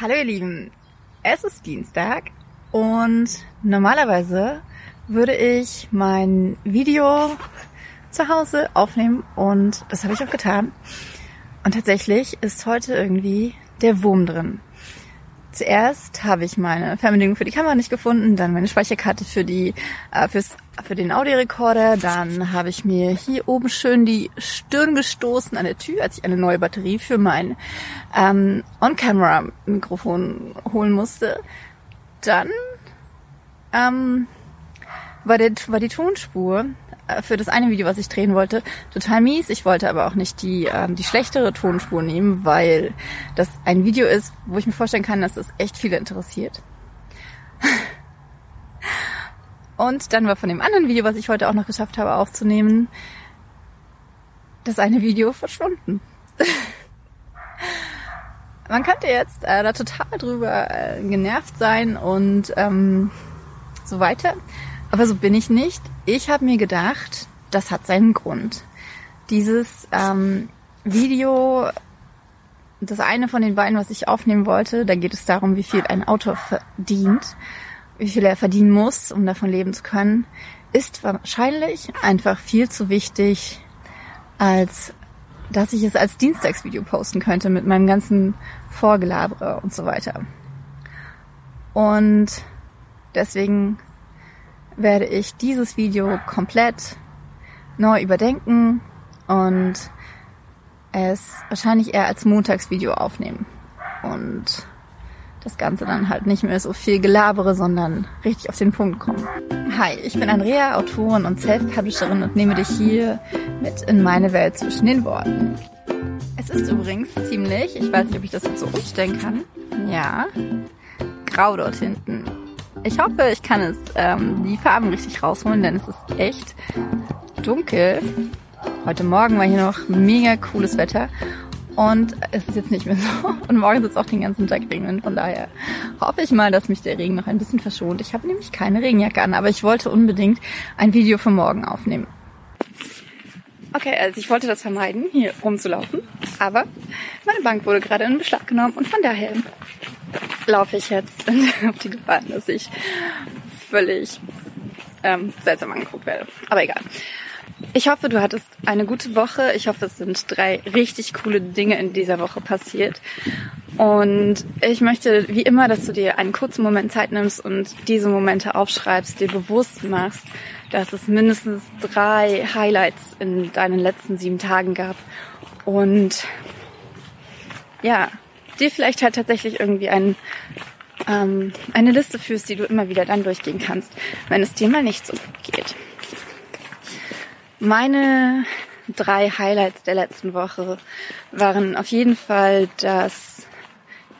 Hallo ihr Lieben, es ist Dienstag und normalerweise würde ich mein Video zu Hause aufnehmen und das habe ich auch getan. Und tatsächlich ist heute irgendwie der Wurm drin. Zuerst habe ich meine Fernbedienung für die Kamera nicht gefunden, dann meine Speicherkarte für die äh, fürs, für den Audiorekorder, dann habe ich mir hier oben schön die Stirn gestoßen an der Tür, als ich eine neue Batterie für mein ähm, On-Camera-Mikrofon holen musste. Dann ähm, war, der, war die Tonspur für das eine Video, was ich drehen wollte, total mies. Ich wollte aber auch nicht die, ähm, die schlechtere Tonspur nehmen, weil das ein Video ist, wo ich mir vorstellen kann, dass das echt viele interessiert. Und dann war von dem anderen Video, was ich heute auch noch geschafft habe aufzunehmen, das eine Video verschwunden. Man könnte jetzt äh, da total drüber äh, genervt sein und ähm, so weiter. Aber so bin ich nicht. Ich habe mir gedacht, das hat seinen Grund. Dieses ähm, Video, das eine von den beiden, was ich aufnehmen wollte, da geht es darum, wie viel ein Autor verdient, wie viel er verdienen muss, um davon leben zu können, ist wahrscheinlich einfach viel zu wichtig, als dass ich es als Dienstagsvideo posten könnte mit meinem ganzen Vorgelabere und so weiter. Und deswegen werde ich dieses Video komplett neu überdenken und es wahrscheinlich eher als Montagsvideo aufnehmen. Und das Ganze dann halt nicht mehr so viel gelabere, sondern richtig auf den Punkt kommen. Hi, ich bin Andrea, Autorin und Self-Publisherin und nehme dich hier mit in meine Welt zwischen den Worten. Es ist übrigens ziemlich, ich weiß nicht, ob ich das jetzt so umstellen kann, ja, grau dort hinten. Ich hoffe, ich kann es ähm, die Farben richtig rausholen, denn es ist echt dunkel. Heute Morgen war hier noch mega cooles Wetter und es ist jetzt nicht mehr so. Und morgen es auch den ganzen Tag regnen. Von daher hoffe ich mal, dass mich der Regen noch ein bisschen verschont. Ich habe nämlich keine Regenjacke an, aber ich wollte unbedingt ein Video für morgen aufnehmen. Okay, also ich wollte das vermeiden, hier rumzulaufen. Aber meine Bank wurde gerade in Beschlag genommen und von daher laufe ich jetzt auf die Gefahr, dass ich völlig ähm, seltsam angeguckt werde. Aber egal. Ich hoffe, du hattest eine gute Woche. Ich hoffe, es sind drei richtig coole Dinge in dieser Woche passiert. Und ich möchte wie immer, dass du dir einen kurzen Moment Zeit nimmst und diese Momente aufschreibst, dir bewusst machst, dass es mindestens drei Highlights in deinen letzten sieben Tagen gab. Und ja, dir vielleicht halt tatsächlich irgendwie ein, ähm, eine Liste führst, die du immer wieder dann durchgehen kannst, wenn es dir mal nicht so gut geht. Meine drei Highlights der letzten Woche waren auf jeden Fall, dass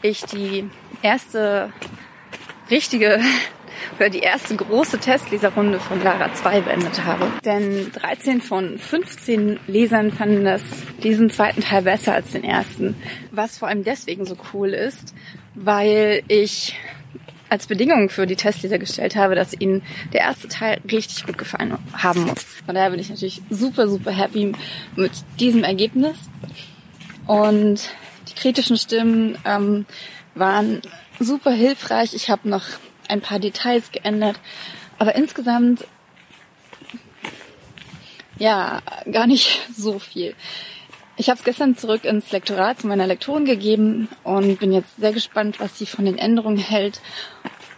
ich die erste richtige oder die erste große Testleserrunde von Lara 2 beendet habe. Denn 13 von 15 Lesern fanden das, diesen zweiten Teil besser als den ersten. Was vor allem deswegen so cool ist, weil ich als Bedingung für die Testleser gestellt habe, dass ihnen der erste Teil richtig gut gefallen haben muss. Von daher bin ich natürlich super, super happy mit diesem Ergebnis. Und die kritischen Stimmen ähm, waren super hilfreich. Ich habe noch ein paar Details geändert. Aber insgesamt, ja, gar nicht so viel. Ich habe es gestern zurück ins Lektorat zu meiner Lektorin gegeben und bin jetzt sehr gespannt, was sie von den Änderungen hält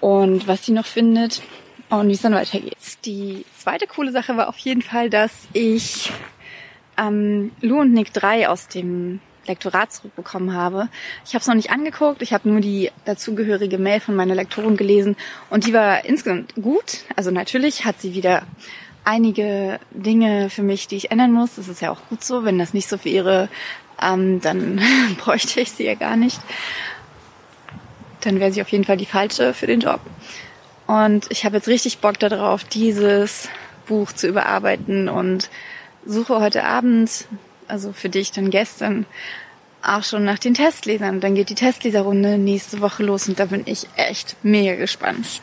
und was sie noch findet und wie es dann weitergeht. Die zweite coole Sache war auf jeden Fall, dass ich ähm, Lou und Nick 3 aus dem Lektorat zurückbekommen habe. Ich habe es noch nicht angeguckt, ich habe nur die dazugehörige Mail von meiner Lektorin gelesen und die war insgesamt gut. Also natürlich hat sie wieder einige Dinge für mich, die ich ändern muss. Das ist ja auch gut so. Wenn das nicht so wäre, ähm, dann bräuchte ich sie ja gar nicht. Dann wäre sie auf jeden Fall die falsche für den Job. Und ich habe jetzt richtig Bock darauf, dieses Buch zu überarbeiten und suche heute Abend also für dich dann gestern, auch schon nach den Testlesern. Dann geht die Testleserrunde nächste Woche los und da bin ich echt mega gespannt.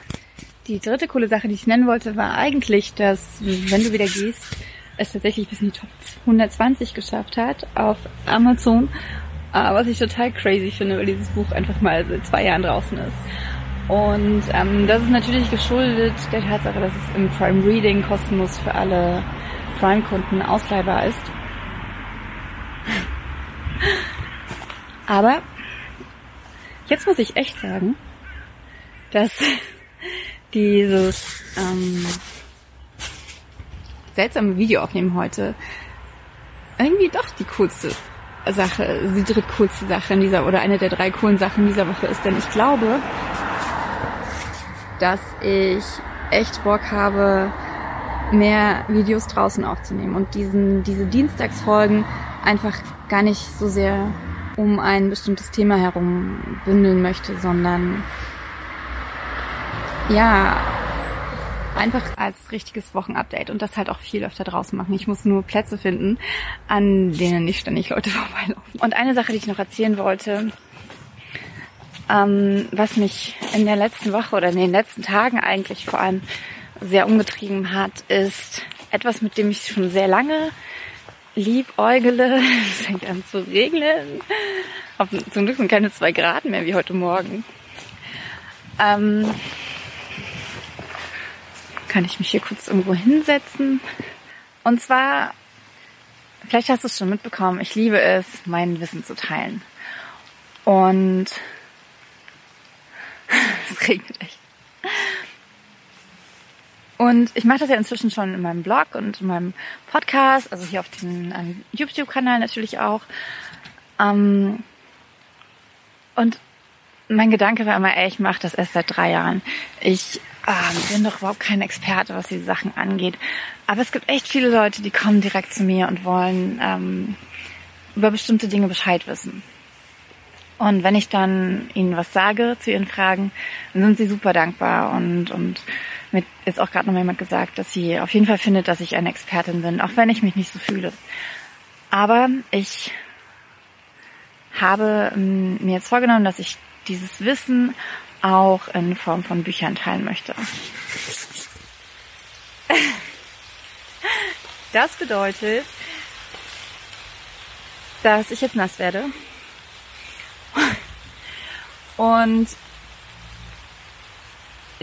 Die dritte coole Sache, die ich nennen wollte, war eigentlich, dass wenn du wieder gehst, es tatsächlich bis in die Top 120 geschafft hat auf Amazon Uh, was ich total crazy finde, weil dieses Buch einfach mal seit zwei Jahren draußen ist. Und ähm, das ist natürlich geschuldet der Tatsache, dass es im Prime Reading kostenlos für alle Prime-Kunden ausleihbar ist. Aber jetzt muss ich echt sagen, dass dieses ähm, seltsame Video aufnehmen heute irgendwie doch die coolste Sache, die drittcoolste Sache in dieser oder eine der drei coolen Sachen dieser Woche ist, denn ich glaube, dass ich echt Bock habe, mehr Videos draußen aufzunehmen und diesen, diese Dienstagsfolgen einfach gar nicht so sehr um ein bestimmtes Thema herum bündeln möchte, sondern ja, einfach als richtiges Wochenupdate und das halt auch viel öfter draußen machen. Ich muss nur Plätze finden, an denen nicht ständig Leute vorbeilaufen. Und eine Sache, die ich noch erzählen wollte, ähm, was mich in der letzten Woche oder in den letzten Tagen eigentlich vor allem sehr umgetrieben hat, ist etwas, mit dem ich schon sehr lange liebäugele. Es fängt an zu regnen. Zum Glück sind keine zwei Grad mehr wie heute Morgen. Ähm, kann ich mich hier kurz irgendwo hinsetzen? Und zwar, vielleicht hast du es schon mitbekommen, ich liebe es, mein Wissen zu teilen. Und es regnet echt. Und ich mache das ja inzwischen schon in meinem Blog und in meinem Podcast, also hier auf dem YouTube-Kanal natürlich auch. Ähm, und mein Gedanke war immer, ey, ich mache das erst seit drei Jahren. Ich ähm, bin doch überhaupt kein Experte, was diese Sachen angeht. Aber es gibt echt viele Leute, die kommen direkt zu mir und wollen ähm, über bestimmte Dinge Bescheid wissen. Und wenn ich dann ihnen was sage zu ihren Fragen, dann sind sie super dankbar und, und mit ist auch gerade noch jemand gesagt, dass sie auf jeden Fall findet, dass ich eine Expertin bin, auch wenn ich mich nicht so fühle. Aber ich habe ähm, mir jetzt vorgenommen, dass ich dieses Wissen auch in Form von Büchern teilen möchte. Das bedeutet, dass ich jetzt nass werde. Und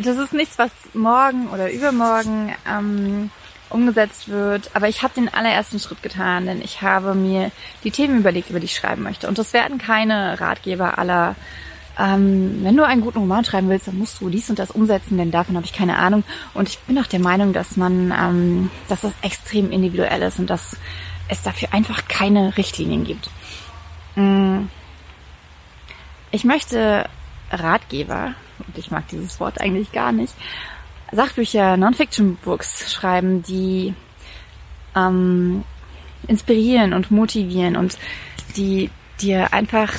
das ist nichts, was morgen oder übermorgen ähm, umgesetzt wird. Aber ich habe den allerersten Schritt getan, denn ich habe mir die Themen überlegt, über die ich schreiben möchte. Und das werden keine Ratgeber aller, ähm, wenn du einen guten Roman schreiben willst, dann musst du dies und das umsetzen, denn davon habe ich keine Ahnung. Und ich bin auch der Meinung, dass man, ähm, dass das extrem individuell ist und dass es dafür einfach keine Richtlinien gibt. Mm. Ich möchte Ratgeber und ich mag dieses Wort eigentlich gar nicht, Sachbücher, Non-Fiction-Books schreiben, die ähm, inspirieren und motivieren und die dir einfach,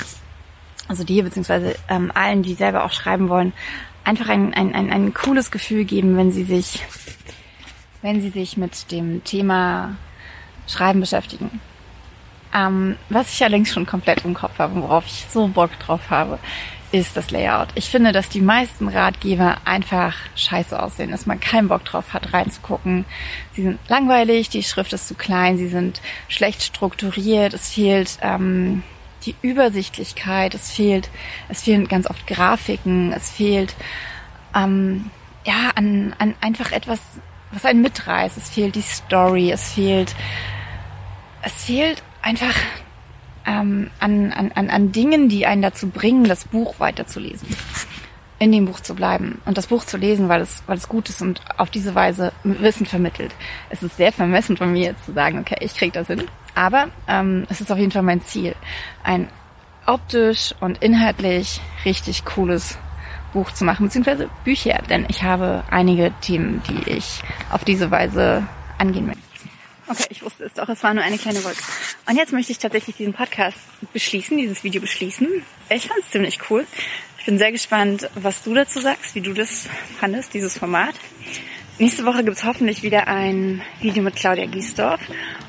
also dir beziehungsweise ähm, allen, die selber auch schreiben wollen, einfach ein, ein, ein, ein cooles Gefühl geben, wenn sie sich, wenn sie sich mit dem Thema Schreiben beschäftigen. Ähm, was ich allerdings schon komplett im Kopf habe, worauf ich so Bock drauf habe, ist das Layout. Ich finde, dass die meisten Ratgeber einfach scheiße aussehen, dass man keinen Bock drauf hat, reinzugucken. Sie sind langweilig, die Schrift ist zu klein, sie sind schlecht strukturiert, es fehlt ähm, die Übersichtlichkeit, es fehlt, es fehlen ganz oft Grafiken, es fehlt ähm, ja an, an einfach etwas, was einen mitreißt. Es fehlt die Story, es fehlt, es fehlt einfach ähm, an, an, an Dingen, die einen dazu bringen, das Buch weiterzulesen. In dem Buch zu bleiben und das Buch zu lesen, weil es, weil es gut ist und auf diese Weise Wissen vermittelt. Es ist sehr vermessen von mir jetzt zu sagen, okay, ich krieg das hin. Aber ähm, es ist auf jeden Fall mein Ziel. Ein optisch und inhaltlich richtig cooles Buch zu machen, beziehungsweise Bücher, denn ich habe einige Themen, die ich auf diese Weise angehen möchte. Okay, ich wusste es doch, es war nur eine kleine Wolke. Und jetzt möchte ich tatsächlich diesen Podcast beschließen, dieses Video beschließen. Ich fand es ziemlich cool. Ich bin sehr gespannt, was du dazu sagst, wie du das fandest, dieses Format. Nächste Woche gibt es hoffentlich wieder ein Video mit Claudia Giesdorf.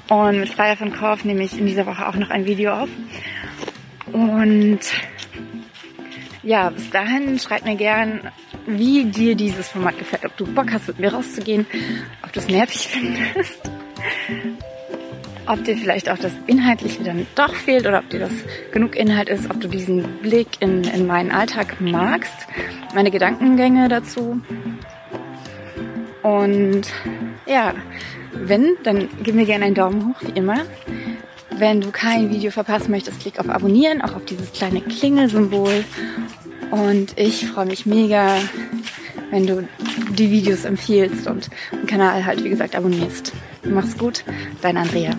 Und mit Freier von Korf nehme ich in dieser Woche auch noch ein Video auf. Und ja, bis dahin schreib mir gern, wie dir dieses Format gefällt. Ob du Bock hast, mit mir rauszugehen, ob du es nervig findest ob dir vielleicht auch das Inhaltliche dann doch fehlt oder ob dir das genug Inhalt ist, ob du diesen Blick in, in meinen Alltag magst, meine Gedankengänge dazu. Und ja, wenn, dann gib mir gerne einen Daumen hoch, wie immer. Wenn du kein Video verpassen möchtest, klick auf Abonnieren, auch auf dieses kleine Klingelsymbol. Und ich freue mich mega, wenn du die Videos empfiehlst und den Kanal halt, wie gesagt, abonnierst. Mach's gut, dein Andrea.